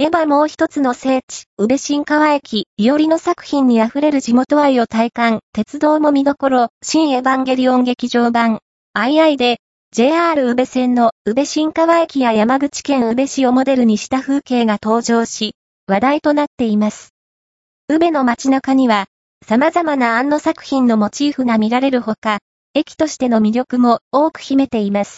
エヴァもう一つの聖地、宇部新川駅、いおりの作品に溢れる地元愛を体感、鉄道も見どころ、新エヴァンゲリオン劇場版、II で、JR 宇部線の宇部新川駅や山口県宇部市をモデルにした風景が登場し、話題となっています。宇部の街中には、様々な安野作品のモチーフが見られるほか、駅としての魅力も多く秘めています。